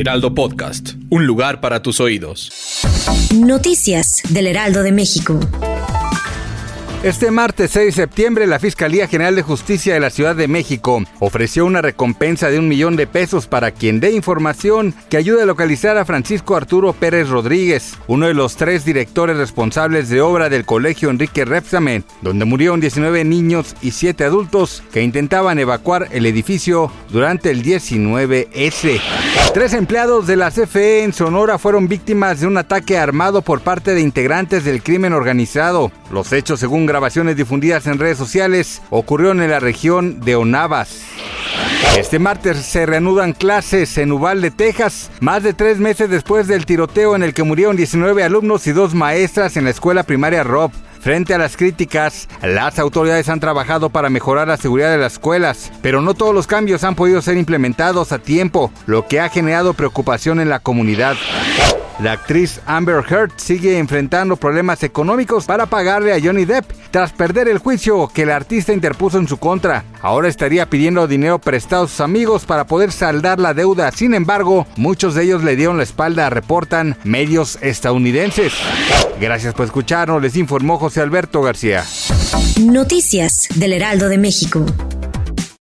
Heraldo Podcast. Un lugar para tus oídos. Noticias del Heraldo de México. Este martes 6 de septiembre, la Fiscalía General de Justicia de la Ciudad de México ofreció una recompensa de un millón de pesos para quien dé información que ayude a localizar a Francisco Arturo Pérez Rodríguez, uno de los tres directores responsables de obra del Colegio Enrique Repsamen, donde murieron 19 niños y 7 adultos que intentaban evacuar el edificio durante el 19S. Tres empleados de la CFE en Sonora fueron víctimas de un ataque armado por parte de integrantes del crimen organizado. Los hechos, según grabaciones difundidas en redes sociales, ocurrieron en la región de Onavas. Este martes se reanudan clases en Uvalde, Texas, más de tres meses después del tiroteo en el que murieron 19 alumnos y dos maestras en la escuela primaria Rob. Frente a las críticas, las autoridades han trabajado para mejorar la seguridad de las escuelas, pero no todos los cambios han podido ser implementados a tiempo, lo que ha generado preocupación en la comunidad. La actriz Amber Heard sigue enfrentando problemas económicos para pagarle a Johnny Depp tras perder el juicio que el artista interpuso en su contra. Ahora estaría pidiendo dinero prestado a sus amigos para poder saldar la deuda. Sin embargo, muchos de ellos le dieron la espalda, reportan medios estadounidenses. Gracias por escucharnos, les informó José Alberto García. Noticias del Heraldo de México.